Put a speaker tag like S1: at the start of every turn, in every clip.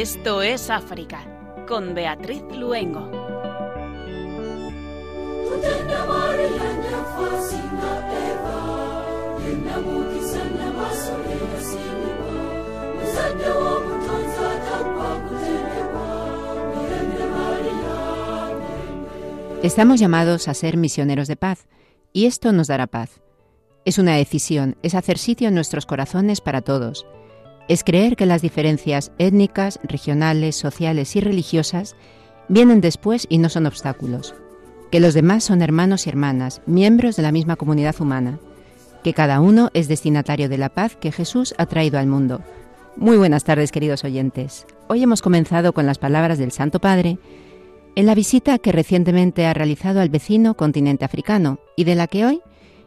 S1: Esto es África con Beatriz Luengo.
S2: Estamos llamados a ser misioneros de paz y esto nos dará paz. Es una decisión, es hacer sitio en nuestros corazones para todos. Es creer que las diferencias étnicas, regionales, sociales y religiosas vienen después y no son obstáculos. Que los demás son hermanos y hermanas, miembros de la misma comunidad humana. Que cada uno es destinatario de la paz que Jesús ha traído al mundo. Muy buenas tardes, queridos oyentes. Hoy hemos comenzado con las palabras del Santo Padre en la visita que recientemente ha realizado al vecino continente africano y de la que hoy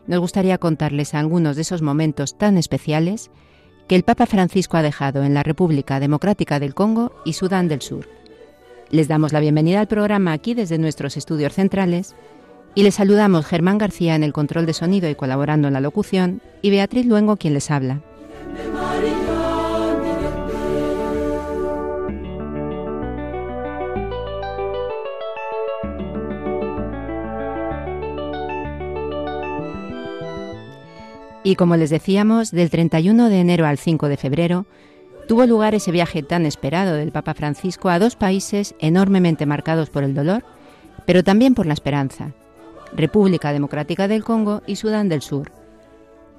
S2: nos gustaría contarles algunos de esos momentos tan especiales que el Papa Francisco ha dejado en la República Democrática del Congo y Sudán del Sur. Les damos la bienvenida al programa aquí desde nuestros estudios centrales y les saludamos Germán García en el control de sonido y colaborando en la locución y Beatriz Luengo quien les habla. Y como les decíamos, del 31 de enero al 5 de febrero, tuvo lugar ese viaje tan esperado del Papa Francisco a dos países enormemente marcados por el dolor, pero también por la esperanza, República Democrática del Congo y Sudán del Sur.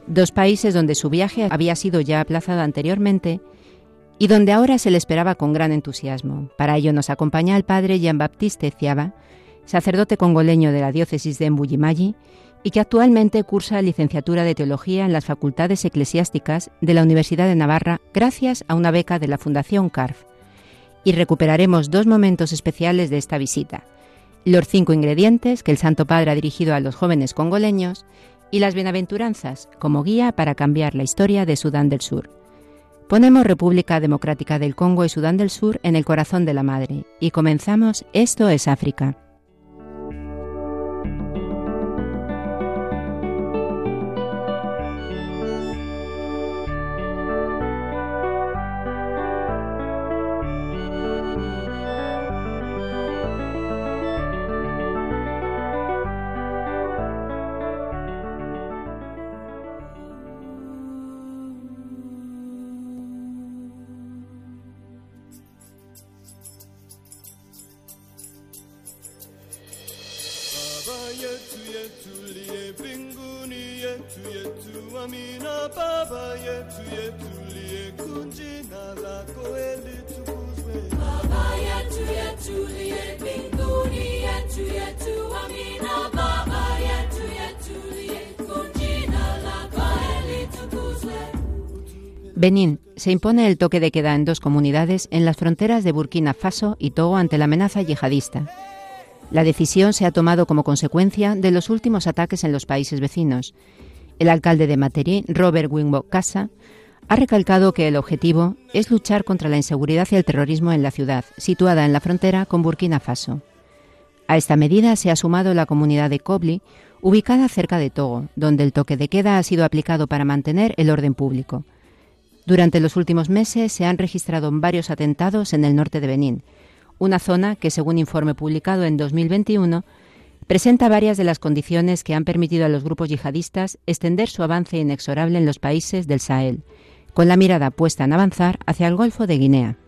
S2: Dos países donde su viaje había sido ya aplazado anteriormente y donde ahora se le esperaba con gran entusiasmo. Para ello nos acompaña el padre Jean-Baptiste Ciaba, sacerdote congoleño de la diócesis de Mbujimayi, y que actualmente cursa licenciatura de Teología en las Facultades Eclesiásticas de la Universidad de Navarra gracias a una beca de la Fundación CARF. Y recuperaremos dos momentos especiales de esta visita. Los cinco ingredientes que el Santo Padre ha dirigido a los jóvenes congoleños y las bienaventuranzas como guía para cambiar la historia de Sudán del Sur. Ponemos República Democrática del Congo y Sudán del Sur en el corazón de la Madre y comenzamos Esto es África. Se impone el toque de queda en dos comunidades en las fronteras de Burkina Faso y Togo ante la amenaza yihadista. La decisión se ha tomado como consecuencia de los últimos ataques en los países vecinos. El alcalde de Materi, Robert Wimbo Casa, ha recalcado que el objetivo es luchar contra la inseguridad y el terrorismo en la ciudad, situada en la frontera con Burkina Faso. A esta medida se ha sumado la comunidad de Kobli, ubicada cerca de Togo, donde el toque de queda ha sido aplicado para mantener el orden público. Durante los últimos meses se han registrado varios atentados en el norte de Benín, una zona que, según informe publicado en 2021, presenta varias de las condiciones que han permitido a los grupos yihadistas extender su avance inexorable en los países del Sahel, con la mirada puesta en avanzar hacia el Golfo de Guinea.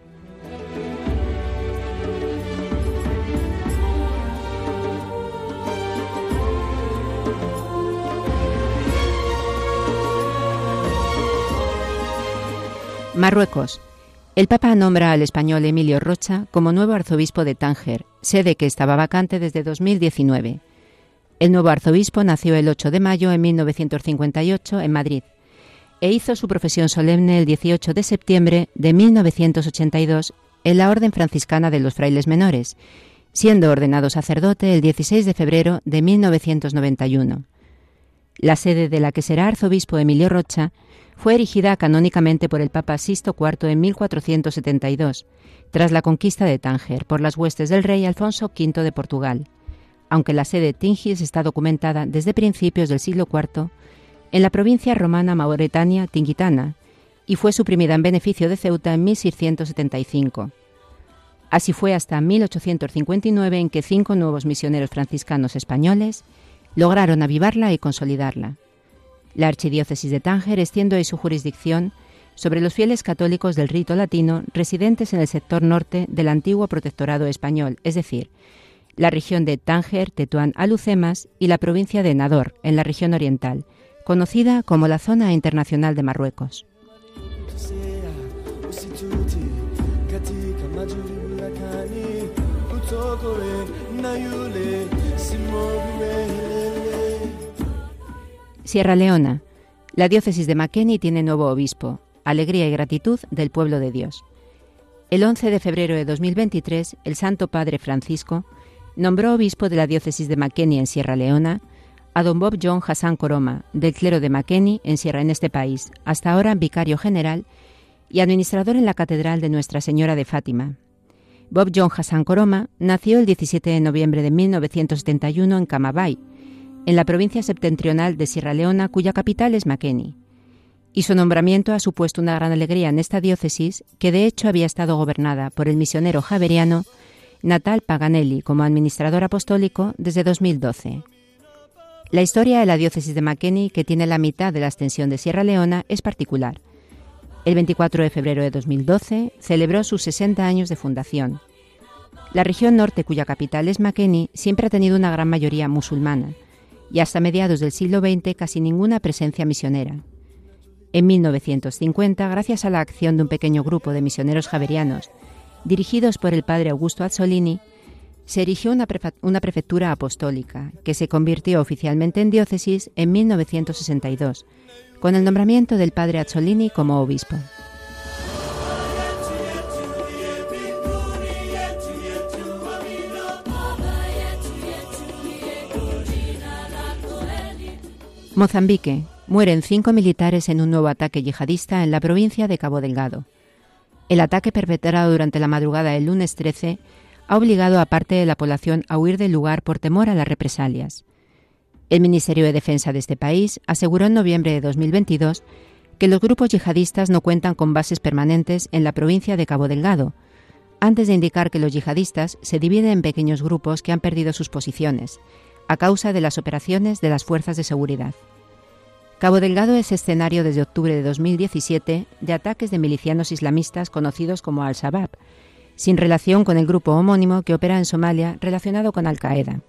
S2: Marruecos. El Papa nombra al español Emilio Rocha como nuevo arzobispo de Tánger, sede que estaba vacante desde 2019. El nuevo arzobispo nació el 8 de mayo de 1958 en Madrid e hizo su profesión solemne el 18 de septiembre de 1982 en la Orden Franciscana de los Frailes Menores, siendo ordenado sacerdote el 16 de febrero de 1991. La sede de la que será arzobispo Emilio Rocha fue erigida canónicamente por el Papa Sisto IV en 1472, tras la conquista de Tánger por las huestes del rey Alfonso V de Portugal, aunque la sede de Tingis está documentada desde principios del siglo IV en la provincia romana Mauretania Tingitana y fue suprimida en beneficio de Ceuta en 1675. Así fue hasta 1859 en que cinco nuevos misioneros franciscanos españoles lograron avivarla y consolidarla. La archidiócesis de Tánger extiende su jurisdicción sobre los fieles católicos del rito latino residentes en el sector norte del antiguo protectorado español, es decir, la región de Tánger, Tetuán, Alucemas y la provincia de Nador, en la región oriental, conocida como la Zona Internacional de Marruecos. Sierra Leona. La diócesis de Makeni tiene nuevo obispo, alegría y gratitud del pueblo de Dios. El 11 de febrero de 2023, el Santo Padre Francisco nombró obispo de la diócesis de Makeni en Sierra Leona a don Bob John Hassan Koroma, del clero de Makeni en Sierra en este país, hasta ahora vicario general y administrador en la Catedral de Nuestra Señora de Fátima. Bob John Hassan Koroma nació el 17 de noviembre de 1971 en Camabay, en la provincia septentrional de Sierra Leona, cuya capital es Makeni. Y su nombramiento ha supuesto una gran alegría en esta diócesis, que de hecho había estado gobernada por el misionero javeriano Natal Paganelli como administrador apostólico desde 2012. La historia de la diócesis de Makeni, que tiene la mitad de la extensión de Sierra Leona, es particular. El 24 de febrero de 2012 celebró sus 60 años de fundación. La región norte, cuya capital es Makeni, siempre ha tenido una gran mayoría musulmana y hasta mediados del siglo XX casi ninguna presencia misionera. En 1950, gracias a la acción de un pequeño grupo de misioneros javerianos dirigidos por el padre Augusto Azzolini, se erigió una, prefectura apostólica, que se convirtió oficialmente en diócesis en 1962, con el nombramiento del padre Azzolini como obispo. Mozambique. Mueren cinco militares en un nuevo ataque yihadista en la provincia de Cabo Delgado. El ataque perpetrado durante la madrugada del lunes 13 ha obligado a parte de la población a huir del lugar por temor a las represalias. El Ministerio de Defensa de este país aseguró en noviembre de 2022 que los grupos yihadistas no cuentan con bases permanentes en la provincia de Cabo Delgado, antes de indicar que los yihadistas se dividen en pequeños grupos que han perdido sus posiciones, a causa de las operaciones de las fuerzas de seguridad. Cabo Delgado es escenario desde octubre de 2017 de ataques de milicianos islamistas conocidos como Al-Shabaab, sin relación con el grupo homónimo que opera en Somalia relacionado con Al-Qaeda.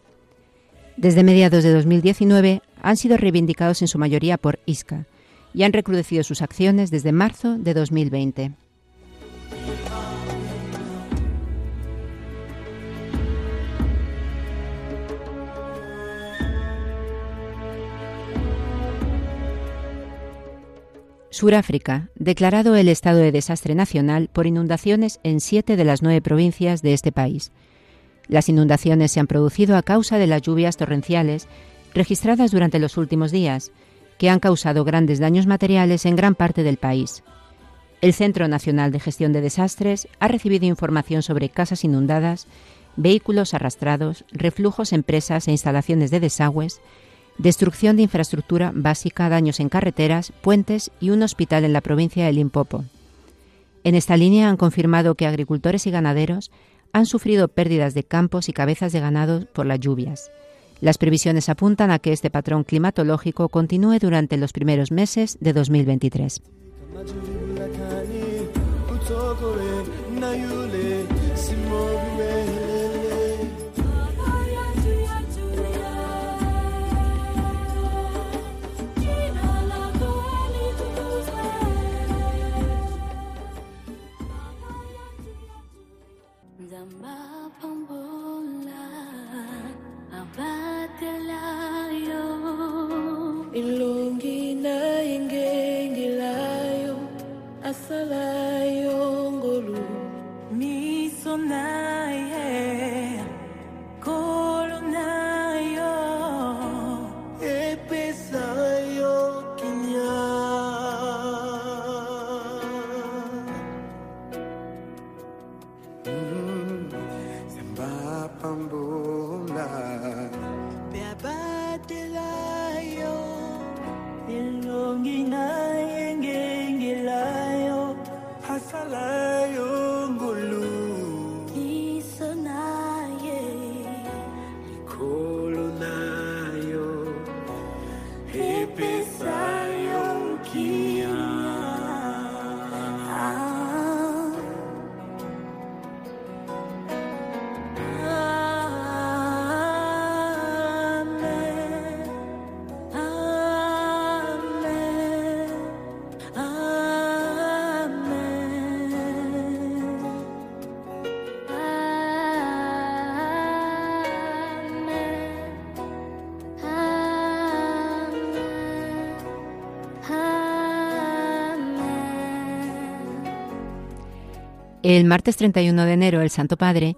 S2: Desde mediados de 2019 han sido reivindicados en su mayoría por ISCA y han recrudecido sus acciones desde marzo de 2020. Suráfrica, declarado el estado de desastre nacional por inundaciones en siete de las nueve provincias de este país. Las inundaciones se han producido a causa de las lluvias torrenciales registradas durante los últimos días, que han causado grandes daños materiales en gran parte del país. El Centro Nacional de Gestión de Desastres ha recibido información sobre casas inundadas, vehículos arrastrados, reflujos en presas e instalaciones de desagües, destrucción de infraestructura básica, daños en carreteras, puentes y un hospital en la provincia de Limpopo. En esta línea han confirmado que agricultores y ganaderos han sufrido pérdidas de campos y cabezas de ganado por las lluvias. Las previsiones apuntan a que este patrón climatológico continúe durante los primeros meses de 2023. sala yongolu mi sona. El martes 31 de enero, el Santo Padre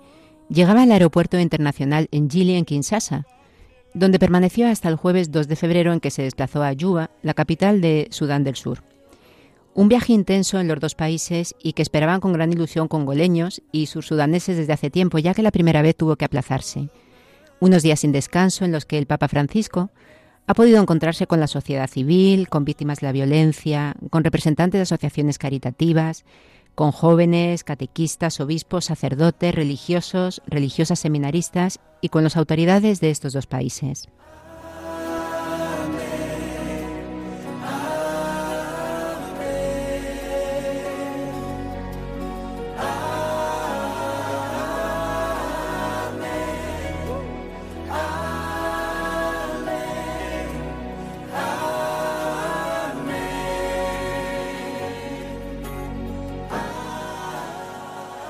S2: llegaba al aeropuerto internacional en Gili, en Kinshasa, donde permaneció hasta el jueves 2 de febrero en que se desplazó a Yuba, la capital de Sudán del Sur. Un viaje intenso en los dos países y que esperaban con gran ilusión congoleños y sursudaneses desde hace tiempo, ya que la primera vez tuvo que aplazarse. Unos días sin descanso en los que el Papa Francisco ha podido encontrarse con la sociedad civil, con víctimas de la violencia, con representantes de asociaciones caritativas, con jóvenes, catequistas, obispos, sacerdotes, religiosos, religiosas seminaristas y con las autoridades de estos dos países.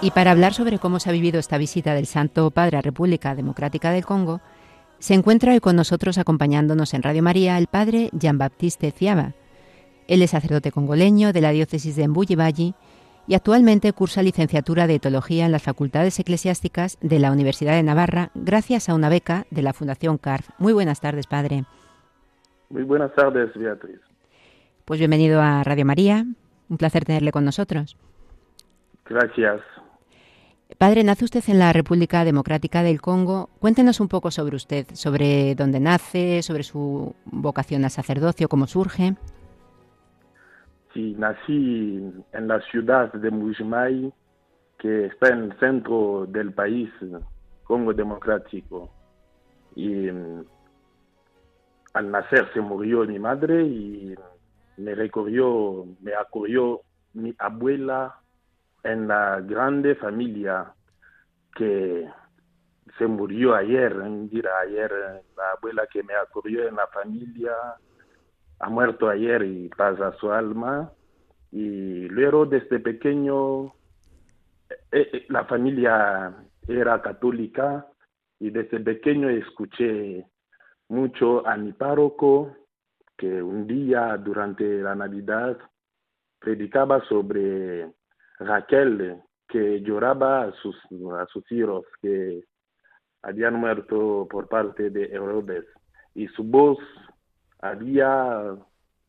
S2: Y para hablar sobre cómo se ha vivido esta visita del Santo Padre a República Democrática del Congo, se encuentra hoy con nosotros acompañándonos en Radio María el Padre Jean-Baptiste Ciaba. Él es sacerdote congoleño de la diócesis de Mbuyi y actualmente cursa licenciatura de Etología en las facultades eclesiásticas de la Universidad de Navarra gracias a una beca de la Fundación CARF. Muy buenas tardes, Padre.
S3: Muy buenas tardes, Beatriz.
S2: Pues bienvenido a Radio María. Un placer tenerle con nosotros.
S3: Gracias.
S2: Padre, nace usted en la República Democrática del Congo. Cuéntenos un poco sobre usted, sobre dónde nace, sobre su vocación al sacerdocio, cómo surge.
S3: Sí, nací en la ciudad de Mujimai, que está en el centro del país, Congo Democrático. Y mm, al nacer se murió mi madre y me recorrió, me acogió mi abuela en la grande familia que se murió ayer, ayer la abuela que me acogió en la familia ha muerto ayer y pasa su alma. Y luego desde pequeño eh, eh, la familia era católica y desde pequeño escuché mucho a mi párroco que un día durante la Navidad predicaba sobre Raquel, que lloraba a sus, hijos que habían muerto por parte de Herodes. Y su voz había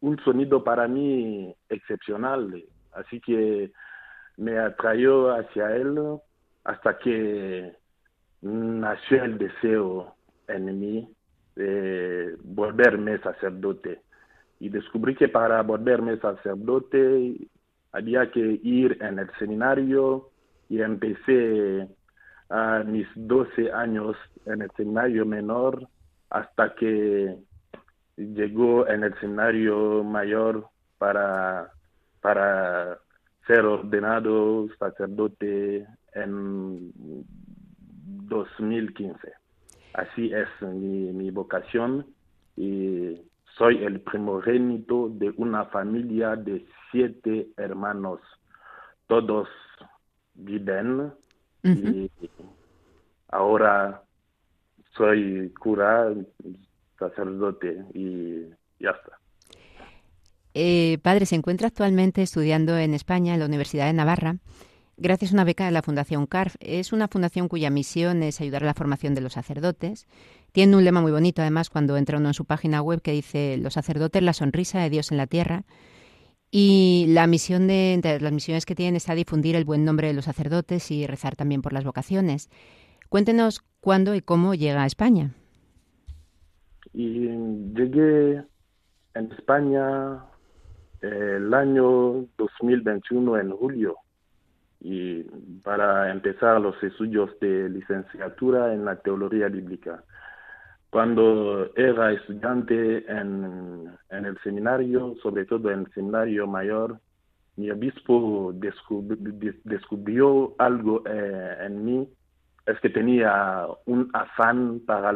S3: un sonido para mí excepcional. Así que me atrayó hacia él hasta que nació el deseo en mí de volverme sacerdote. Y descubrí que para volverme sacerdote había que ir en el seminario y empecé a mis 12 años en el seminario menor hasta que llegó en el seminario mayor para, para ser ordenado sacerdote en 2015. Así es mi, mi vocación y soy el primogénito de una familia de siete hermanos. Todos viven y ahora soy cura, sacerdote y ya está.
S2: Eh, padre, se encuentra actualmente estudiando en España, en la Universidad de Navarra, gracias a una beca de la Fundación CARF. Es una fundación cuya misión es ayudar a la formación de los sacerdotes. Tiene un lema muy bonito, además, cuando entra uno en su página web que dice Los sacerdotes, la sonrisa de Dios en la tierra. Y la misión de, entre las misiones que tienen está difundir el buen nombre de los sacerdotes y rezar también por las vocaciones. Cuéntenos cuándo y cómo llega a España.
S3: Llegué en España el año 2021 en julio y para empezar los estudios de licenciatura en la teología bíblica. Cuando era estudiante en, en el seminario, sobre todo en el seminario mayor, mi obispo descubrió algo eh, en mí, es que tenía un afán para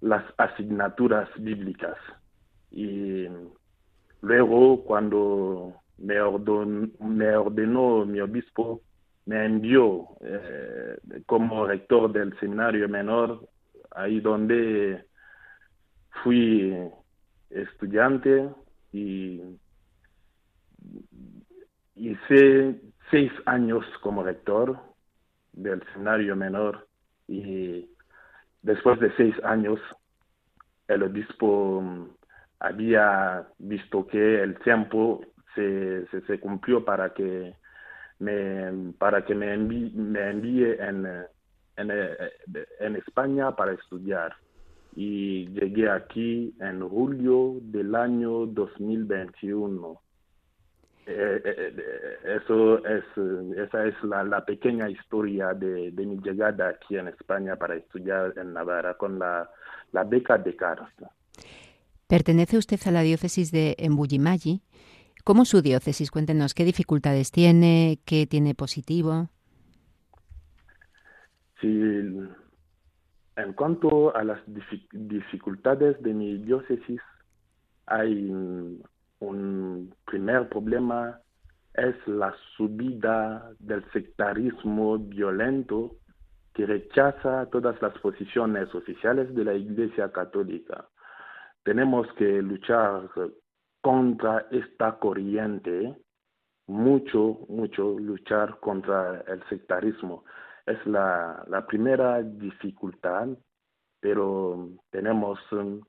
S3: las asignaturas bíblicas. Y luego, cuando me ordenó, mi obispo, me envió eh, como rector del seminario menor ahí donde fui estudiante y, sé, seis años como rector del seminario menor y después de seis años el obispo mm, había visto que el tiempo se, se, cumplió para que me, para que me envíe, me envíe en, en, en España para estudiar y llegué aquí en julio del año 2021. Eh, eh, eh, eso es, esa es la, pequeña historia de, mi llegada aquí en España para estudiar en Navarra con la, beca de Carlos.
S2: Pertenece usted a la diócesis de Embullimayi. ¿Cómo su diócesis? Cuéntenos qué dificultades tiene, qué tiene positivo.
S3: Sí, en cuanto a las dificultades de mi diócesis, hay un primer problema, es la subida del sectarismo violento que rechaza todas las posiciones oficiales de la Iglesia Católica. Tenemos que luchar contra esta corriente, mucho, mucho luchar contra el sectarismo es la, primera dificultad, pero tenemos um,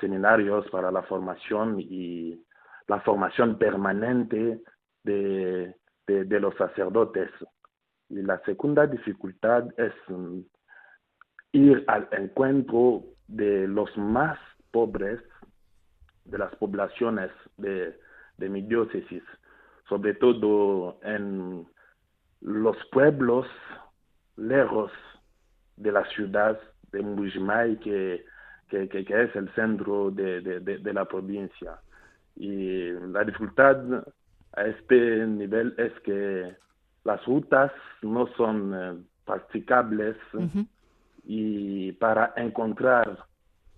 S3: seminarios para la formación y la formación permanente de, los sacerdotes. Y la segunda dificultad es um, ir al encuentro de los más pobres de las poblaciones de, de mi diócesis, sobre todo en los pueblos lejos de la ciudad de Mbujimai, que, que, es el centro de, de, la provincia. Y la dificultad a este nivel es que las rutas no son eh, practicables y para encontrar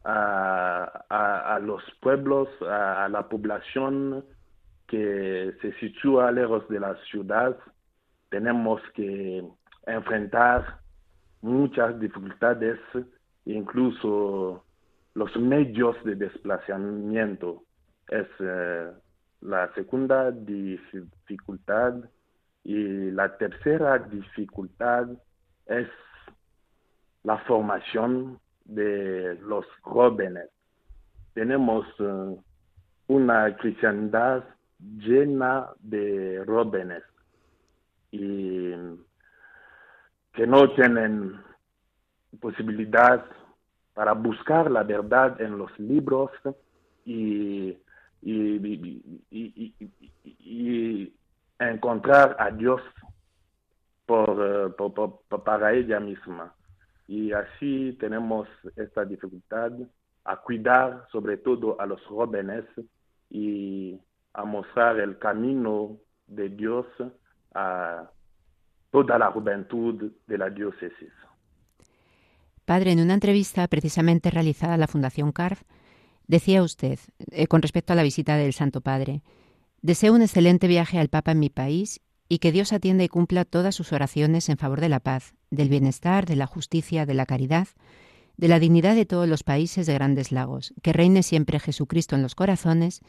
S3: a, a, los pueblos, a, a, la población que se sitúa lejos de la ciudad, tenemos que enfrentar muchas dificultades, incluso los medios de desplazamiento. Es eh, la segunda dificultad y la tercera dificultad es la formación de los jóvenes. Tenemos eh, una cristiandad llena de jóvenes y que no tienen posibilidad para buscar la verdad en los libros y, y, encontrar a Dios por, para ella misma. Y así tenemos esta dificultad a cuidar sobre todo a los jóvenes y a mostrar el camino de Dios a toda la juventud de la diócesis.
S2: Padre, en una entrevista precisamente realizada a la Fundación CARF, decía usted, eh, con respecto a la visita del Santo Padre, deseo un excelente viaje al Papa en mi país y que Dios atienda y cumpla todas sus oraciones en favor de la paz, del bienestar, de la justicia, de la caridad, de la dignidad de todos los países de grandes lagos, que reine siempre Jesucristo en los corazones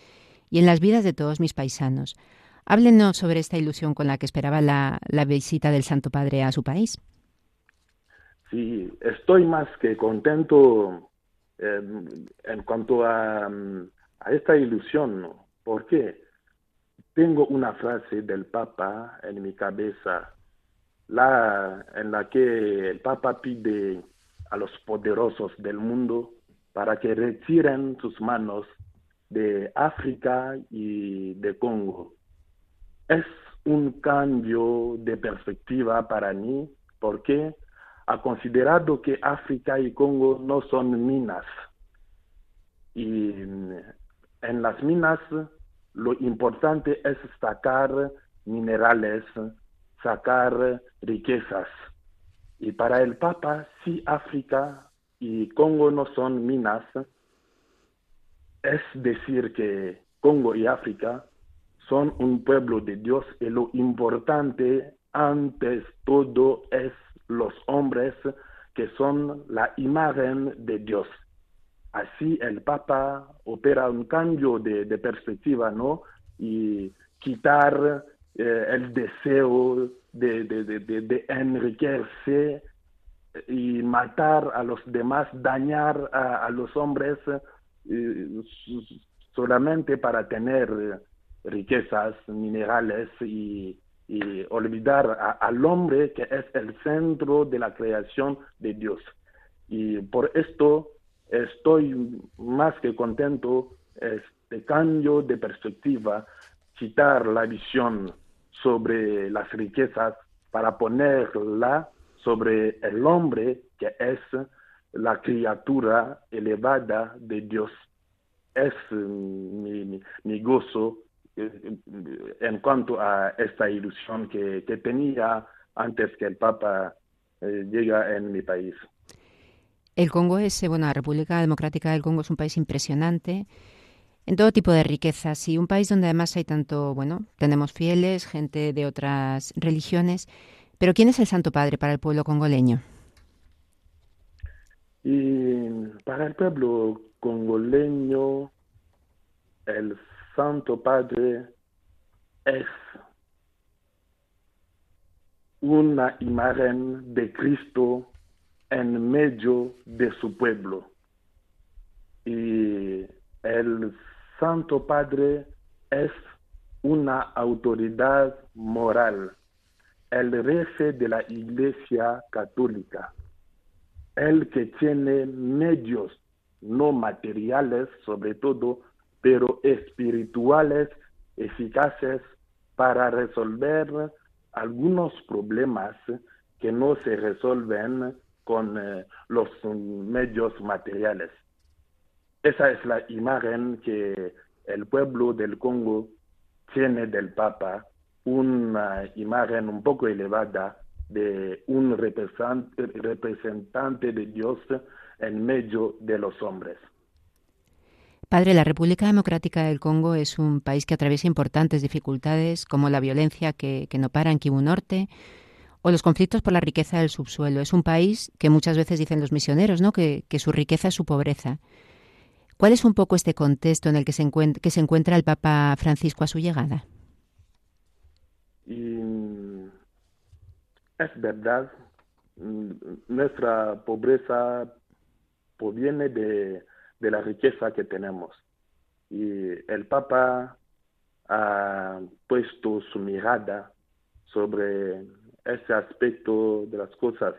S2: y en las vidas de todos mis paisanos, Háblenos sobre esta ilusión con la que esperaba la, visita del Santo Padre a su país.
S3: Sí, estoy más que contento em, en cuanto a, a, esta ilusión. ¿Por qué? Tengo una frase del Papa en mi cabeza, la, en la que el Papa pide a los poderosos del mundo para que retiren sus manos de África y de Congo es un cambio de perspectiva para mí porque ha considerado que África y Congo no son minas. Y en las minas lo importante es sacar minerales, sacar riquezas. Y para el Papa, si África y Congo no son minas, es decir que Congo y África son un pueblo de Dios y lo importante antes todo es los hombres que son la imagen de Dios. Así el Papa opera un cambio de, perspectiva, ¿no? Y quitar eh, el deseo de, de, enriquecerse y matar a los demás, dañar a, los hombres eh, solamente para tener riquezas minerales y, olvidar al hombre que es el centro de la creación de Dios. Y por esto estoy más que contento este cambio de perspectiva, quitar la visión sobre las riquezas para ponerla sobre el hombre que es la criatura elevada de Dios. Es mi, gozo eh, en cuanto a esta ilusión que, tenía antes que el Papa eh, llega en mi país.
S2: El Congo es, eh, bueno, la República Democrática del Congo es un país impresionante en todo tipo de riquezas y un país donde además hay tanto, bueno, tenemos fieles, gente de otras religiones, pero ¿quién es el Santo Padre para el pueblo congoleño?
S3: Y para el pueblo congoleño, el Santo Padre es una imagen de Cristo en medio de su pueblo. Y el Santo Padre es una autoridad moral, el jefe de la Iglesia Católica, el que tiene medios no materiales sobre todo, pero espirituales eficaces para resolver algunos problemas que no se resuelven con eh, los medios materiales. Esa es la imagen que el pueblo del Congo tiene del Papa, una imagen un poco elevada de un representante de Dios en medio de los hombres.
S2: Padre, la República Democrática del Congo es un país que atraviesa importantes dificultades como la violencia que, no para en Kivu Norte, o los conflictos por la riqueza del subsuelo. Es un país que muchas veces dicen los misioneros, ¿no? que, su riqueza es su pobreza. ¿Cuál es un poco este contexto en el que se, encuentra, que se encuentra el Papa Francisco a su llegada?
S3: es verdad, nuestra pobreza proviene de, de la riqueza que tenemos. Y el Papa ha puesto su mirada sobre ese aspecto de las cosas,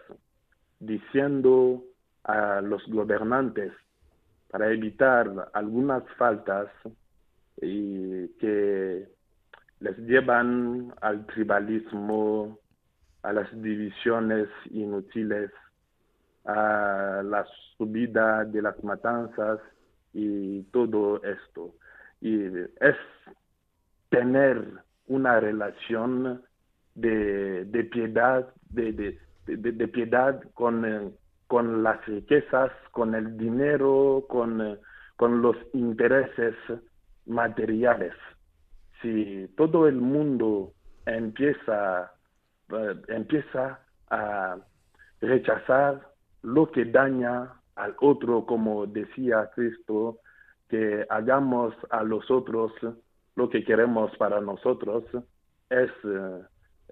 S3: diciendo a los gobernantes para evitar algunas faltas y que les llevan al tribalismo, a las divisiones inútiles, a la subida de las matanzas y todo esto. Y es tener una relación de, piedad, de, de, piedad con, eh, con las riquezas, con el dinero, con, eh, con los intereses materiales. Si todo el mundo empieza, eh, empieza a rechazar lo que daña al otro, como decía Cristo, que hagamos a los otros lo que queremos para nosotros, es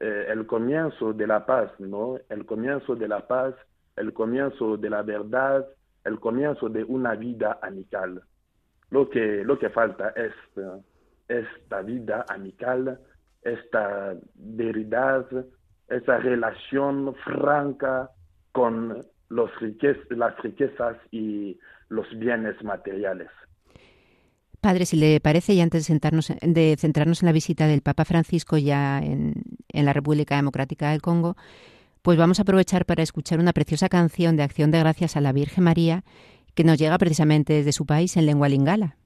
S3: eh, el comienzo de la paz, ¿no? El comienzo de la paz, el comienzo de la verdad, el comienzo de una vida amical. Lo que, lo que falta es eh, esta vida amical, esta veridad, esa relación franca con los las riquezas y los bienes materiales.
S2: Padre, si le parece, y antes de, sentarnos, de centrarnos en la visita del Papa Francisco ya en, en la República Democrática del Congo, pues vamos a aprovechar para escuchar una preciosa canción de acción de gracias a la Virgen María que nos llega precisamente desde su país en lengua lingala.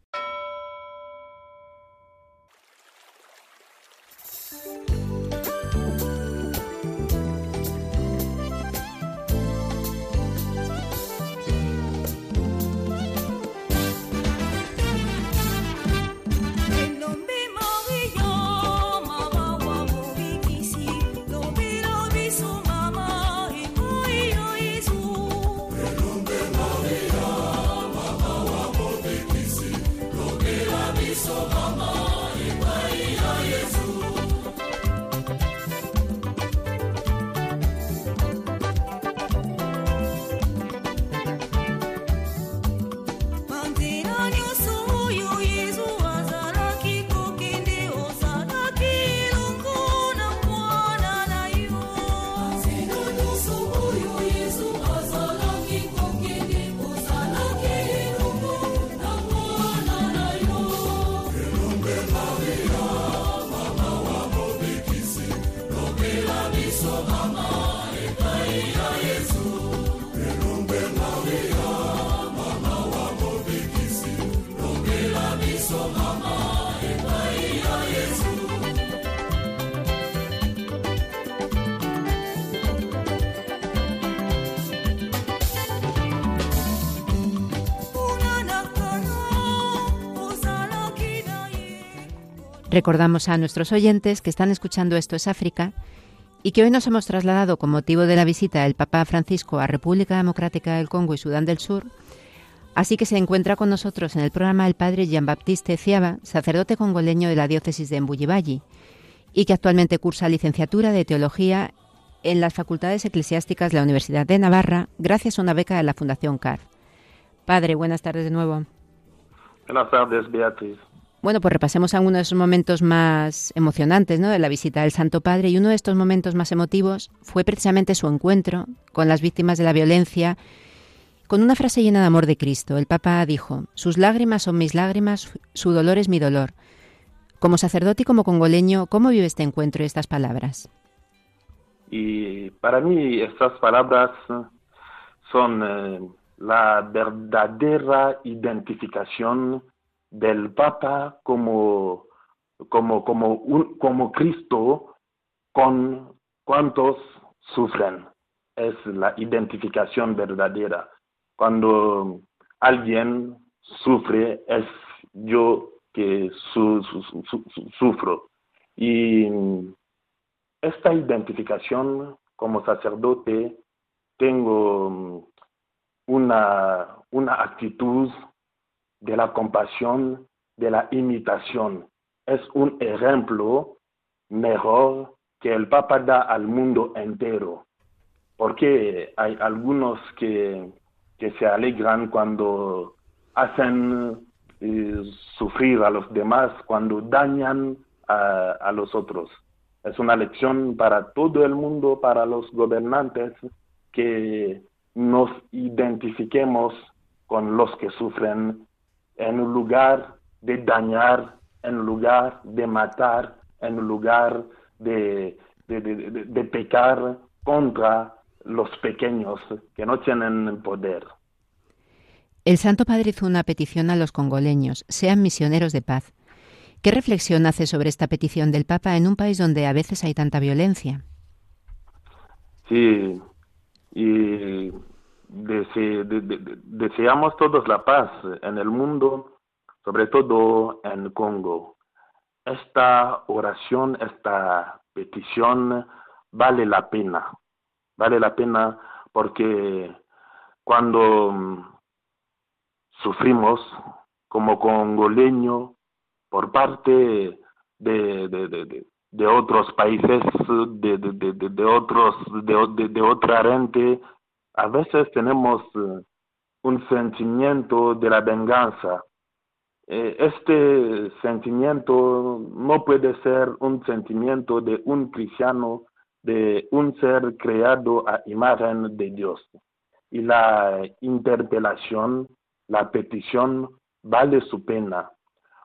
S2: Recordamos a nuestros oyentes que están escuchando Esto es África y que hoy nos hemos trasladado con motivo de la visita del Papa Francisco a República Democrática del Congo y Sudán del Sur. Así que se encuentra con nosotros en el programa el padre Jean-Baptiste Ciaba, sacerdote congoleño de la diócesis de Mbuyibayi, y que actualmente cursa licenciatura de Teología en las facultades eclesiásticas de la Universidad de Navarra, gracias a una beca de la Fundación CAR. Padre, buenas tardes de nuevo.
S3: Buenas tardes, Beatriz.
S2: Bueno, pues repasemos algunos de esos momentos más emocionantes ¿no? de la visita del Santo Padre y uno de estos momentos más emotivos fue precisamente su encuentro con las víctimas de la violencia con una frase llena de amor de Cristo. El Papa dijo, sus lágrimas son mis lágrimas, su dolor es mi dolor. Como sacerdote y como congoleño, ¿cómo vive este encuentro y estas palabras?
S3: Y para mí estas palabras son eh, la verdadera identificación del Papa como, como, como, un, como Cristo con cuantos sufren. Es la identificación verdadera. Cuando alguien sufre, es yo que sufro. Y esta identificación como sacerdote tengo una, una actitud de la compasión, de la imitación. Es un ejemplo mejor que el Papa da al mundo entero. Porque hay algunos que, que se alegran cuando hacen eh, sufrir a los demás, cuando dañan a, a los otros. Es una lección para todo el mundo, para los gobernantes, que nos identifiquemos con los que sufren en lugar de dañar, en lugar de matar, en lugar de, de, pecar contra los pequeños que no tienen poder.
S2: El Santo Padre hizo una petición a los congoleños, sean misioneros de paz. ¿Qué reflexión hace sobre esta petición del Papa en un país donde a veces hay tanta violencia?
S3: Sí, y deseamos todos la paz en el mundo, sobre todo en Congo. Esta oración, esta petición vale la pena, vale la pena porque cuando mm, sufrimos como congoleño por parte de, de, de otros países, de, de, otros, de, otra gente, a veces tenemos eh, un sentimiento de la venganza. Eh, este sentimiento no puede ser un sentimiento de un cristiano, de un ser creado a imagen de Dios. Y la interpelación, la petición, vale su pena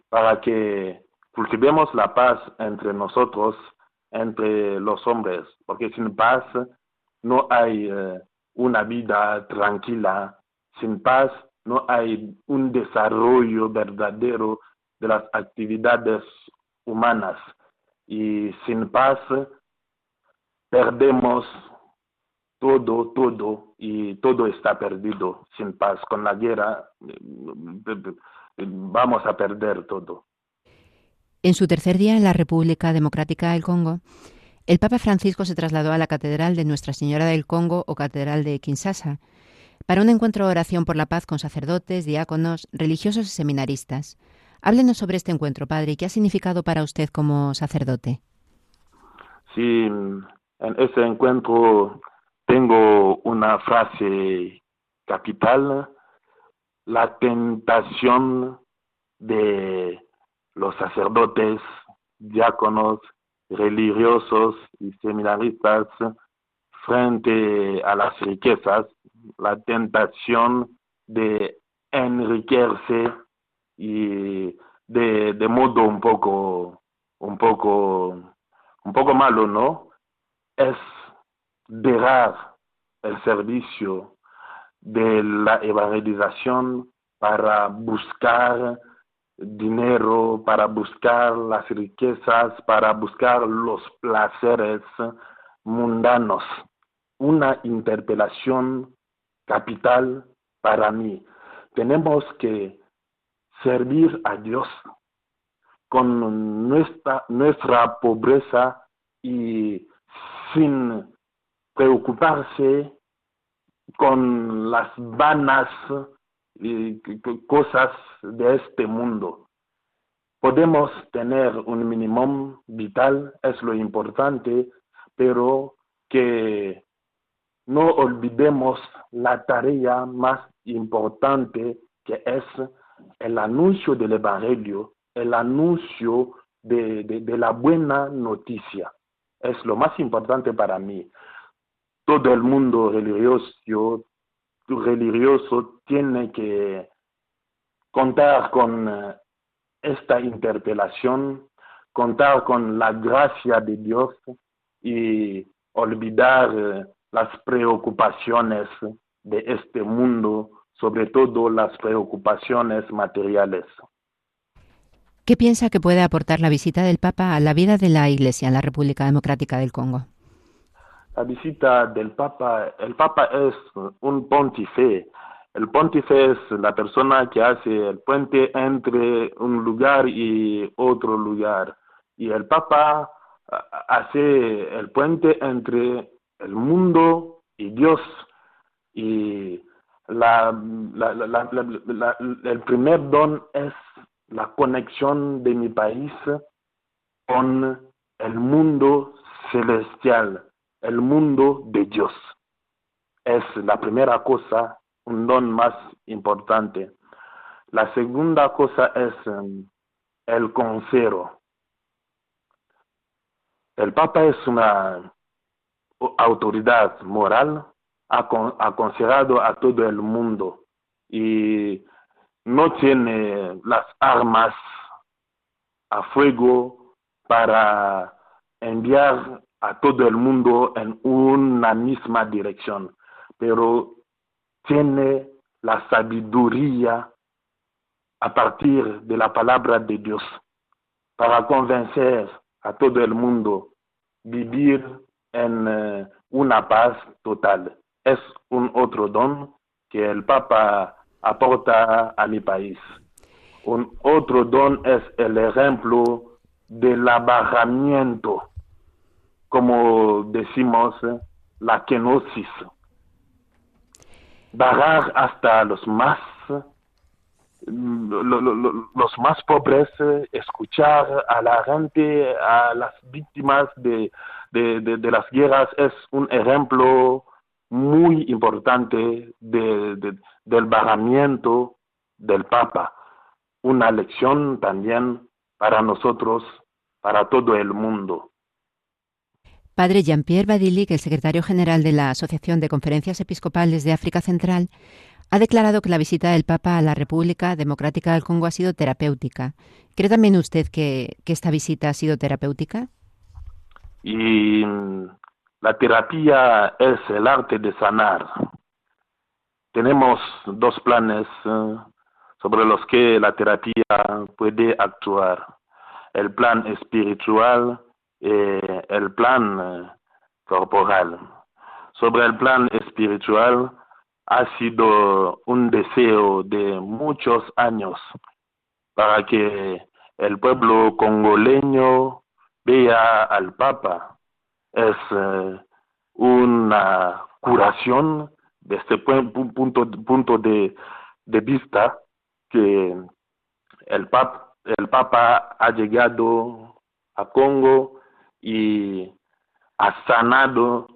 S3: para que cultivemos la paz entre nosotros, entre los hombres, porque sin paz no hay eh, una vida tranquila. Sin paz no hay un desarrollo verdadero de las actividades humanas. Y sin paz perdemos todo, todo, y todo está perdido. Sin paz, con la guerra vamos a perder todo.
S2: En su tercer día en la República Democrática del Congo, el Papa Francisco se trasladó a la Catedral de Nuestra Señora del Congo o Catedral de Kinshasa para un encuentro de oración por la paz con sacerdotes, diáconos, religiosos y seminaristas. Háblenos sobre este encuentro, Padre, y qué ha significado para usted como sacerdote.
S3: Sí, en ese encuentro tengo una frase capital, la tentación de los sacerdotes, diáconos, religiosos y seminaristas frente a las riquezas, la tentación de enriquecerse y de, de modo un poco, un poco, un poco malo, ¿no? Es dejar el servicio de la evangelización para buscar dinero, para buscar las riquezas, para buscar los placeres mundanos. Una interpelación capital para mí. Tenemos que servir a Dios con nuestra, nuestra pobreza y sin preocuparse con las vanas cosas de este mundo. Podemos tener un mínimo vital, es lo importante, pero que no olvidemos la tarea más importante que es el anuncio del Evangelio, el anuncio de, de, la buena noticia. Es lo más importante para mí. Todo el mundo religioso, religioso tiene que contar con eh, esta interpelación, contar con la gracia de Dios y olvidar eh, las preocupaciones de este mundo, sobre todo las preocupaciones materiales.
S2: ¿Qué piensa que puede aportar la visita del Papa a la vida de la Iglesia en la República Democrática del Congo?
S3: La visita del Papa, el Papa es un pontífice. El pontífice es la persona que hace el puente entre un lugar y otro lugar. Y el Papa hace el puente entre el mundo y Dios. Y la, el primer don es la conexión de mi país con el mundo celestial, el mundo de Dios. Es la primera cosa, un don más importante. La segunda cosa es um, el consejo. El Papa es una autoridad moral, aconsejado a todo el mundo y no tiene las armas a fuego para enviar a todo el mundo en una misma dirección, pero tiene la sabiduría a partir de la palabra de Dios para convencer a todo el mundo vivir en eh, una paz total. Es un otro don que el Papa aporta a mi país. Un otro don es el ejemplo del abarramiento, como decimos, la kenosis. Barrar hasta los más los más pobres, escuchar a la gente, a las víctimas de, de, las guerras es un ejemplo muy importante de, del barramiento del Papa, una lección también para nosotros, para todo el mundo.
S2: Padre Jean-Pierre Badilic, el secretario general de la Asociación de Conferencias Episcopales de África Central, ha declarado que la visita del Papa a la República Democrática del Congo ha sido terapéutica. ¿Cree también usted que, que esta visita ha sido terapéutica?
S3: Y la terapia es el arte de sanar. Tenemos dos planes eh, sobre los que la terapia puede actuar. El plan espiritual y el plan eh, corporal. Sobre el plan espiritual ha sido un deseo de muchos años para que el pueblo congoleño vea al Papa es eh, una curación desde este punto, punto de, de vista que el, pap, el Papa ha llegado a Congo y ha sanado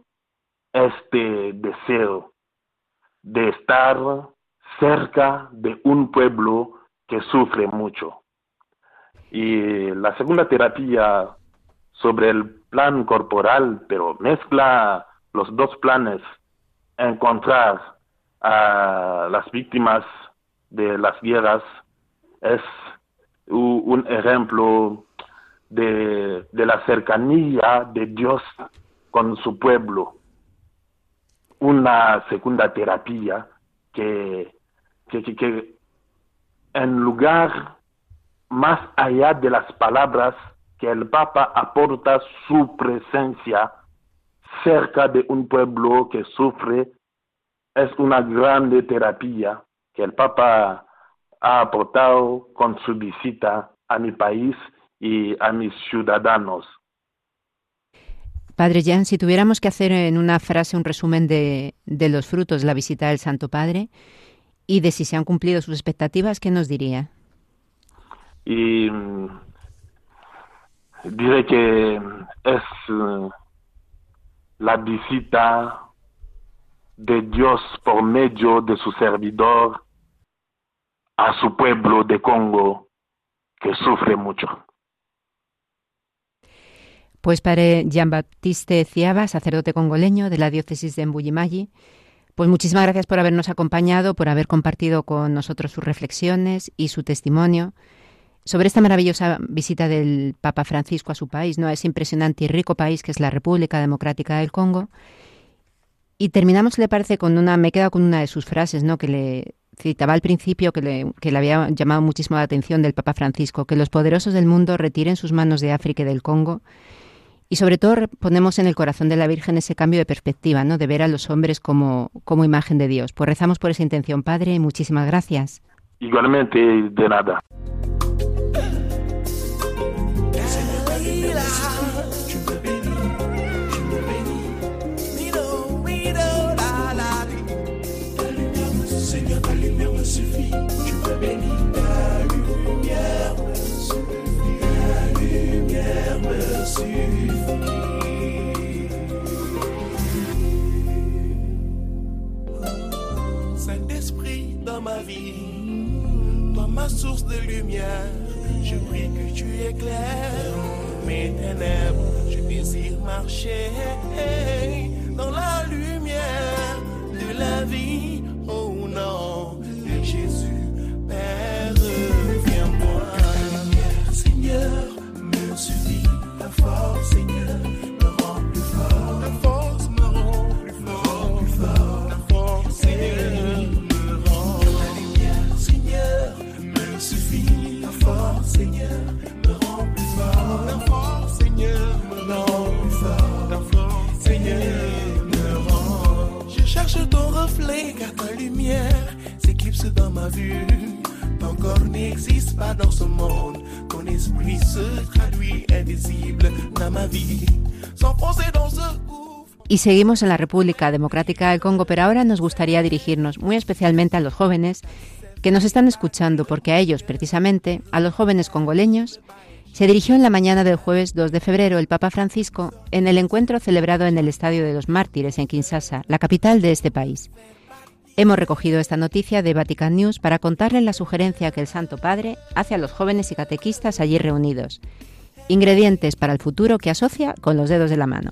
S3: este deseo de estar cerca de un pueblo que sufre mucho. Y la segunda terapia sobre el plan corporal, pero mezcla los dos planes, encontrar a las víctimas de las guerras es un ejemplo de, la cercanía de Dios con su pueblo. Una segunda terapia que, que, que en lugar más allá de las palabras que el Papa aporta su presencia cerca de un pueblo que sufre es una grande terapia que el Papa ha aportado con su visita a mi país y a mis ciudadanos.
S2: Padre Jan, si tuviéramos que hacer en una frase un resumen de, de los frutos de la visita del Santo Padre y de si se han cumplido sus expectativas, ¿qué nos diría?
S3: Y mm, diré que es eh, la visita de Dios por medio de su servidor a su pueblo de Congo que sufre mucho.
S2: Pues padre Jean-Baptiste Ciaba, sacerdote congoleño de la diócesis de Mbuyimayi, pues muchísimas gracias por habernos acompañado, por haber compartido con nosotros sus reflexiones y su testimonio sobre esta maravillosa visita del Papa Francisco a su país, ¿no? A ese impresionante y rico país que es la República Democrática del Congo. Y terminamos, le parece, con una, me he quedado con una de sus frases, ¿no? Que le citaba al principio, que le, que le había llamado muchísimo la atención del Papa Francisco, que los poderosos del mundo retiren sus manos de África y del Congo y sobre todo ponemos en el corazón de la Virgen ese cambio de perspectiva, ¿no? De ver a los hombres como, como imagen de Dios. Pues rezamos por esa intención, Padre, y muchísimas gracias.
S3: Igualmente, de nada.
S4: Ma vie, toi ma source de lumière, je prie que tu éclaires mes ténèbres, je désire marcher
S2: Y seguimos en la República Democrática del Congo, pero ahora nos gustaría dirigirnos muy especialmente a los jóvenes que nos están escuchando, porque a ellos, precisamente, a los jóvenes congoleños, se dirigió en la mañana del jueves 2 de febrero el Papa Francisco en el encuentro celebrado en el Estadio de los Mártires en Kinshasa, la capital de este país. Hemos recogido esta noticia de Vatican News para contarles la sugerencia que el Santo Padre hace a los jóvenes y catequistas allí reunidos. Ingredientes para el futuro que asocia con los dedos de la mano.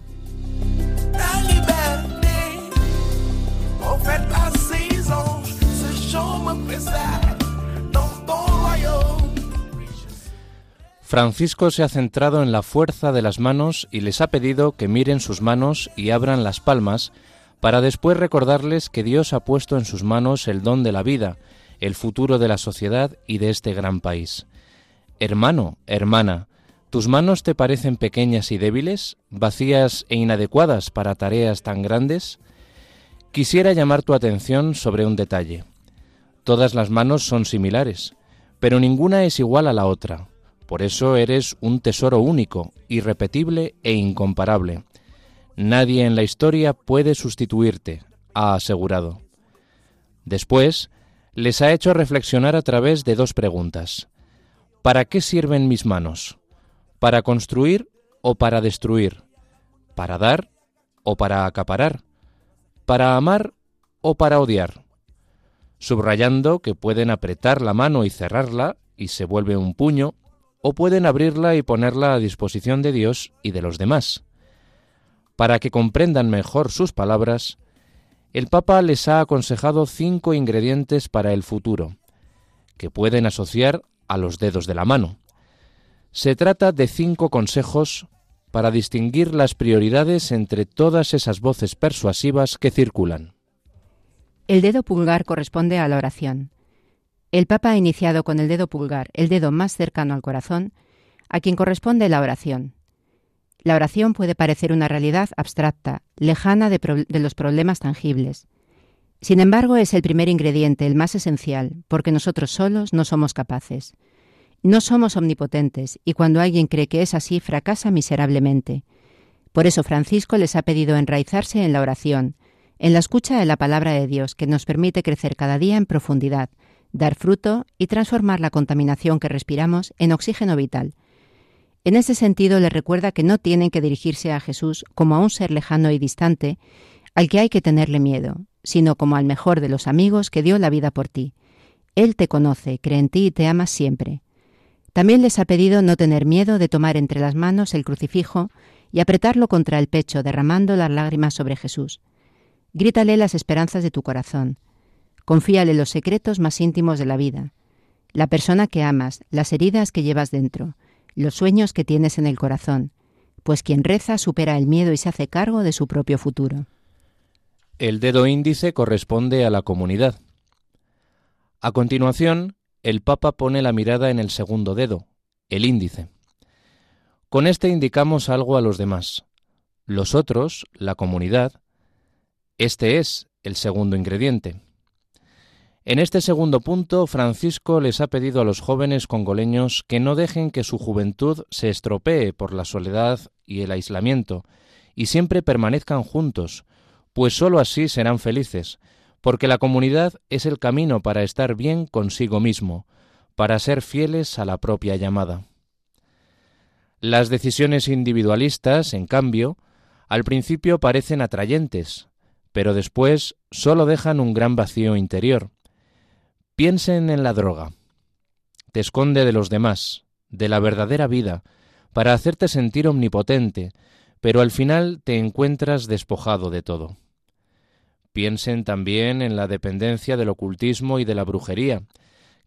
S5: Francisco se ha centrado en la fuerza de las manos y les ha pedido que miren sus manos y abran las palmas para después recordarles que Dios ha puesto en sus manos el don de la vida, el futuro de la sociedad y de este gran país. Hermano, hermana, ¿tus manos te parecen pequeñas y débiles, vacías e inadecuadas para tareas tan grandes? Quisiera llamar tu atención sobre un detalle. Todas las manos son similares, pero ninguna es igual a la otra. Por eso eres un tesoro único, irrepetible e incomparable. Nadie en la historia puede sustituirte, ha asegurado. Después, les ha hecho reflexionar a través de dos preguntas. ¿Para qué sirven mis manos? ¿Para construir o para destruir? ¿Para dar o para acaparar? ¿Para amar o para odiar? Subrayando que pueden apretar la mano y cerrarla y se vuelve un puño, o pueden abrirla y ponerla a disposición de Dios y de los demás. Para que comprendan mejor sus palabras, el Papa les ha aconsejado cinco ingredientes para el futuro, que pueden asociar a los dedos de la mano. Se trata de cinco consejos para distinguir las prioridades entre todas esas voces persuasivas que circulan.
S2: El dedo pulgar corresponde a la oración. El Papa ha iniciado con el dedo pulgar, el dedo más cercano al corazón, a quien corresponde la oración. La oración puede parecer una realidad abstracta, lejana de, los problemas tangibles. Sin embargo, es el primer ingrediente, el más esencial, porque nosotros solos no somos capaces. No somos omnipotentes y cuando alguien cree que es así fracasa miserablemente. Por eso Francisco les ha pedido enraizarse en la oración, en la escucha de la palabra de Dios que nos permite crecer cada día en profundidad, dar fruto y transformar la contaminación que respiramos en oxígeno vital. En ese sentido les recuerda que no tienen que dirigirse a Jesús como a un ser lejano y distante al que hay que tenerle miedo, sino como al mejor de los amigos que dio la vida por ti. Él te conoce, cree en ti y te ama siempre. También les ha pedido no tener miedo de tomar entre las manos el crucifijo y apretarlo contra el pecho, derramando las lágrimas sobre Jesús. Grítale las esperanzas de tu corazón. Confíale los secretos más íntimos de la vida, la persona que amas, las heridas que llevas dentro, los sueños que tienes en el corazón, pues quien reza supera el miedo y se hace cargo de su propio futuro.
S5: El dedo índice corresponde a la comunidad. A continuación, el Papa pone la mirada en el segundo dedo, el índice. Con este indicamos algo a los demás. Los otros, la comunidad, este es el segundo ingrediente. En este segundo punto, Francisco les ha pedido a los jóvenes congoleños que no dejen que su juventud se estropee por la soledad y el aislamiento, y siempre permanezcan juntos, pues sólo así serán felices, porque la comunidad es el camino para estar bien consigo mismo, para ser fieles a la propia llamada. Las decisiones individualistas, en cambio, al principio parecen atrayentes, pero después sólo dejan un gran vacío interior. Piensen en la droga. Te esconde de los demás, de la verdadera vida, para hacerte sentir omnipotente, pero al final te encuentras despojado de todo. Piensen también en la dependencia del ocultismo y de la brujería,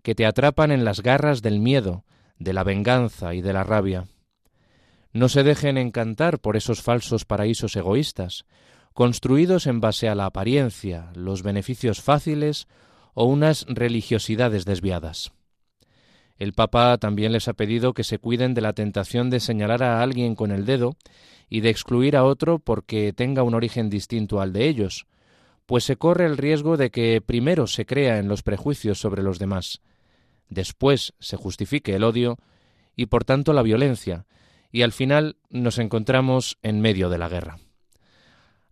S5: que te atrapan en las garras del miedo, de la venganza y de la rabia. No se dejen encantar por esos falsos paraísos egoístas, construidos en base a la apariencia, los beneficios fáciles o unas religiosidades desviadas. El Papa también les ha pedido que se cuiden de la tentación de señalar a alguien con el dedo y de excluir a otro porque tenga un origen distinto al de ellos, pues se corre el riesgo de que primero se crea en los prejuicios sobre los demás, después se justifique el odio y por tanto la violencia, y al final nos encontramos en medio de la guerra.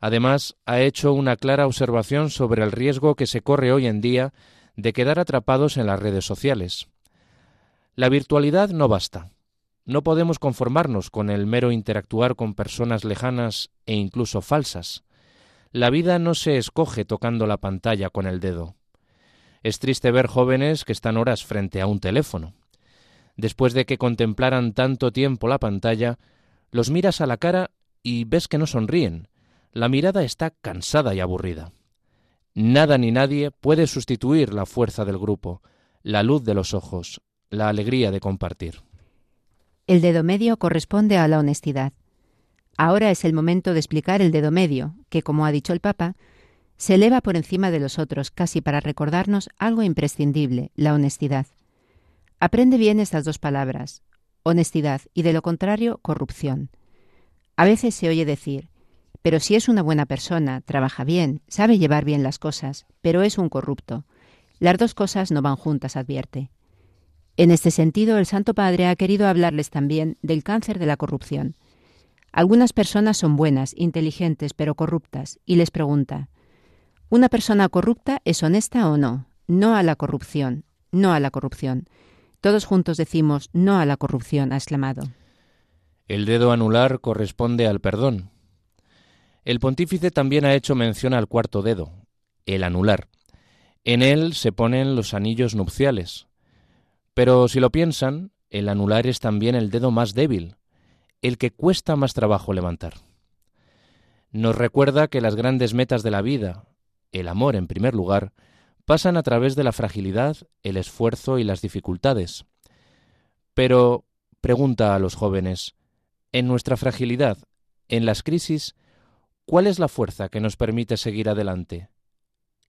S5: Además, ha hecho una clara observación sobre el riesgo que se corre hoy en día de quedar atrapados en las redes sociales. La virtualidad no basta. No podemos conformarnos con el mero interactuar con personas lejanas e incluso falsas. La vida no se escoge tocando la pantalla con el dedo. Es triste ver jóvenes que están horas frente a un teléfono. Después de que contemplaran tanto tiempo la pantalla, los miras a la cara y ves que no sonríen. La mirada está cansada y aburrida. Nada ni nadie puede sustituir la fuerza del grupo, la luz de los ojos, la alegría de compartir.
S2: El dedo medio corresponde a la honestidad. Ahora es el momento de explicar el dedo medio, que, como ha dicho el Papa, se eleva por encima de los otros casi para recordarnos algo imprescindible, la honestidad. Aprende bien estas dos palabras, honestidad, y de lo contrario, corrupción. A veces se oye decir, pero si es una buena persona, trabaja bien, sabe llevar bien las cosas, pero es un corrupto. Las dos cosas no van juntas, advierte. En este sentido, el Santo Padre ha querido hablarles también del cáncer de la corrupción. Algunas personas son buenas, inteligentes, pero corruptas, y les pregunta, ¿una persona corrupta es honesta o no? No a la corrupción, no a la corrupción. Todos juntos decimos no a la corrupción, ha exclamado.
S5: El dedo anular corresponde al perdón. El pontífice también ha hecho mención al cuarto dedo, el anular. En él se ponen los anillos nupciales. Pero si lo piensan, el anular es también el dedo más débil, el que cuesta más trabajo levantar. Nos recuerda que las grandes metas de la vida, el amor en primer lugar, pasan a través de la fragilidad, el esfuerzo y las dificultades. Pero, pregunta a los jóvenes, en nuestra fragilidad, en las crisis, ¿cuál es la fuerza que nos permite seguir adelante?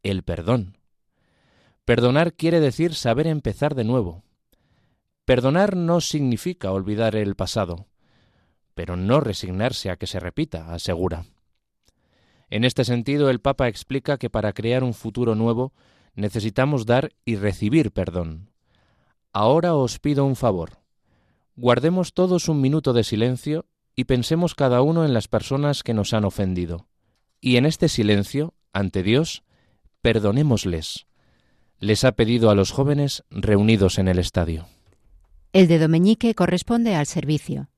S5: El perdón. Perdonar quiere decir saber empezar de nuevo. Perdonar no significa olvidar el pasado pero no resignarse a que se repita, asegura. En este sentido, el Papa explica que para crear un futuro nuevo necesitamos dar y recibir perdón. Ahora os pido un favor. Guardemos todos un minuto de silencio y pensemos cada uno en las personas que nos han ofendido. Y en este silencio, ante Dios, perdonémosles. Les ha pedido a los jóvenes reunidos en el estadio.
S2: El dedo meñique corresponde al servicio.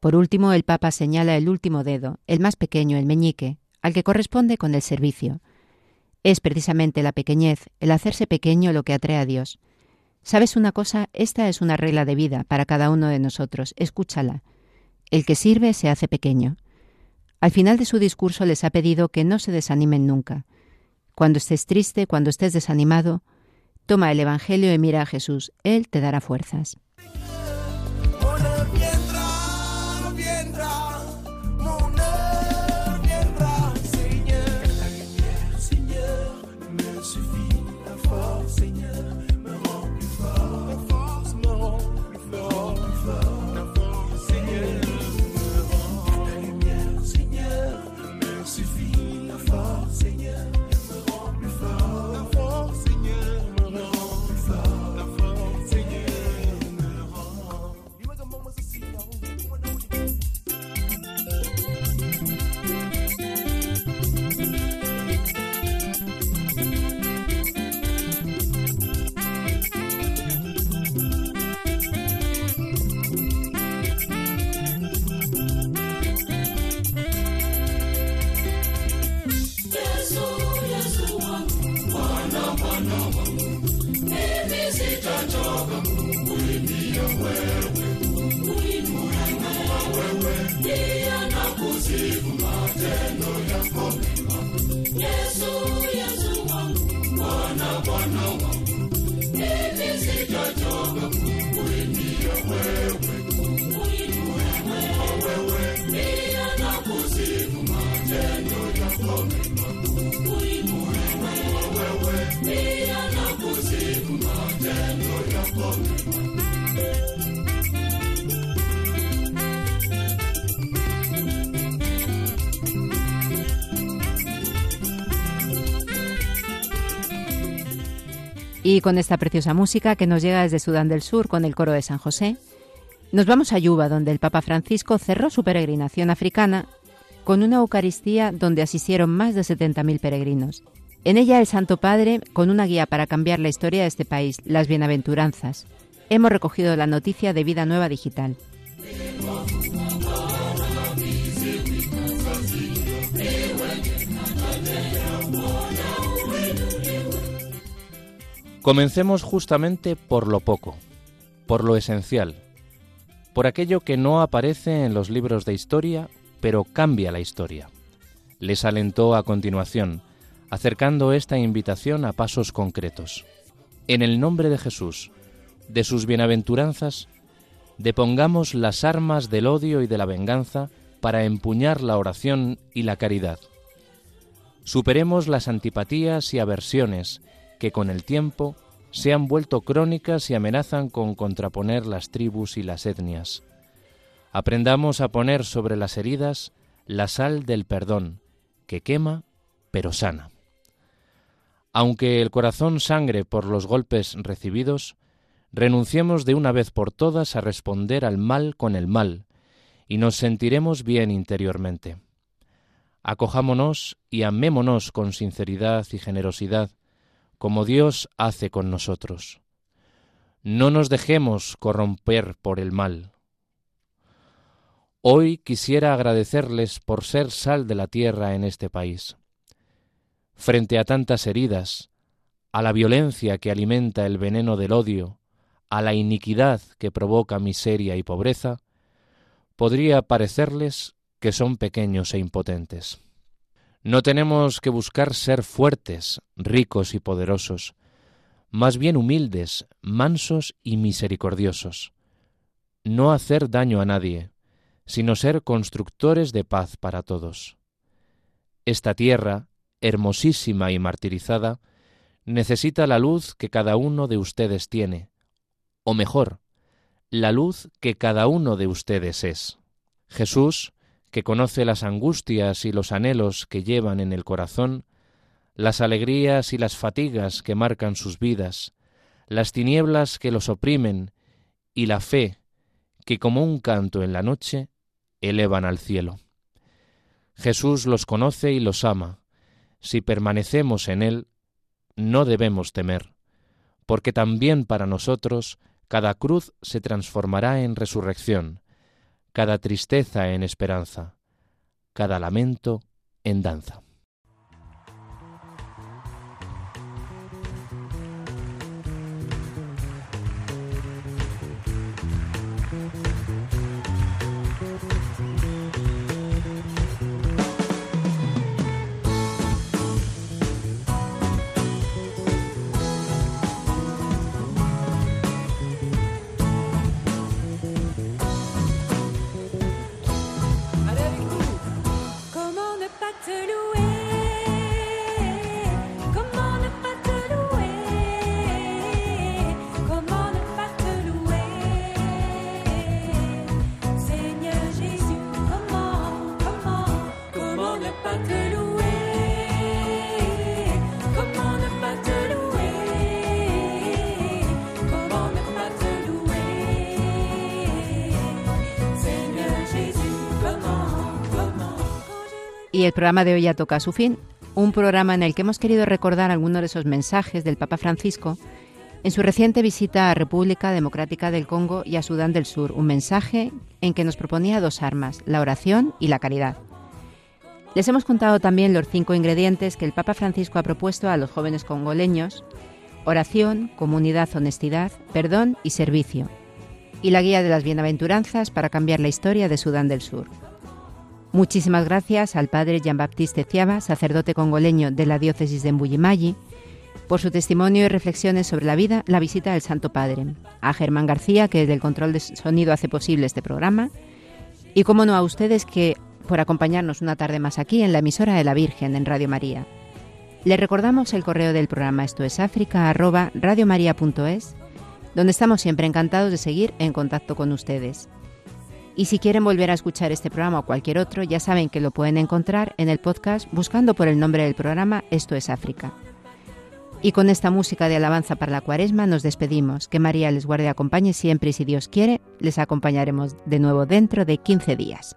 S2: Por último, el Papa señala el último dedo, el más pequeño, el meñique, al que corresponde con el servicio. Es precisamente la pequeñez, el hacerse pequeño lo que atrae a Dios. ¿Sabes una cosa? Esta es una regla de vida para cada uno de nosotros. Escúchala. El que sirve se hace pequeño. Al final de su discurso les ha pedido que no se desanimen nunca. Cuando estés triste, cuando estés desanimado, toma el Evangelio y mira a Jesús. Él te dará fuerzas. Y con esta preciosa música que nos llega desde Sudán del Sur con el coro de San José, nos vamos a Yuba, donde el Papa Francisco cerró su peregrinación africana con una Eucaristía donde asistieron más de 70.000 peregrinos. En ella el Santo Padre, con una guía para cambiar la historia de este país, las bienaventuranzas, hemos recogido la noticia de Vida Nueva Digital.
S5: Comencemos justamente por lo poco, por lo esencial, por aquello que no aparece en los libros de historia, pero cambia la historia. Les alentó a continuación, acercando esta invitación a pasos concretos. En el nombre de Jesús, de sus bienaventuranzas, depongamos las armas del odio y de la venganza para empuñar la oración y la caridad. Superemos las antipatías y aversiones que con el tiempo se han vuelto crónicas y amenazan con contraponer las tribus y las etnias. Aprendamos a poner sobre las heridas la sal del perdón, que quema pero sana. Aunque el corazón sangre por los golpes recibidos, renunciemos de una vez por todas a responder al mal con el mal, y nos sentiremos bien interiormente. Acojámonos y amémonos con sinceridad y generosidad, como Dios hace con nosotros. No nos dejemos corromper por el mal. Hoy quisiera agradecerles por ser sal de la tierra en este país. Frente a tantas heridas, a la violencia que alimenta el veneno del odio, a la iniquidad que provoca miseria y pobreza, podría parecerles que son pequeños e impotentes. No tenemos que buscar ser fuertes, ricos y poderosos, más bien humildes, mansos y misericordiosos. No hacer daño a nadie, sino ser constructores de paz para todos. Esta tierra, hermosísima y martirizada, necesita la luz que cada uno de ustedes tiene, o mejor, la luz que cada uno de ustedes es. Jesús, que conoce las angustias y los anhelos que llevan en el corazón, las alegrías y las fatigas que marcan sus vidas, las tinieblas que los oprimen y la fe que como un canto en la noche elevan al cielo. Jesús los conoce y los ama. Si permanecemos en Él, no debemos temer, porque también para nosotros cada cruz se transformará en resurrección, cada tristeza en esperanza, cada lamento en danza.
S2: Y el programa de hoy ya toca a su fin, un programa en el que hemos querido recordar algunos de esos mensajes del Papa Francisco en su reciente visita a República Democrática del Congo y a Sudán del Sur, un mensaje en que nos proponía dos armas, la oración y la caridad. Les hemos contado también los cinco ingredientes que el Papa Francisco ha propuesto a los jóvenes congoleños, oración, comunidad, honestidad, perdón y servicio, y la guía de las bienaventuranzas para cambiar la historia de Sudán del Sur. Muchísimas gracias al padre Jean-Baptiste Ciaba, sacerdote congoleño de la diócesis de Mbuyimayi, por su testimonio y reflexiones sobre la vida, la visita del Santo Padre, a Germán García, que desde el control de sonido hace posible este programa, y como no a ustedes que por acompañarnos una tarde más aquí en la emisora de la Virgen en Radio María. Les recordamos el correo del programa esto es África arroba radiomaria.es, donde estamos siempre encantados de seguir en contacto con ustedes. Y si quieren volver a escuchar este programa o cualquier otro, ya saben que lo pueden encontrar en el podcast buscando por el nombre del programa Esto es África. Y con esta música de alabanza para la cuaresma nos despedimos. Que María les guarde acompañe siempre y si Dios quiere, les acompañaremos de nuevo dentro de 15 días.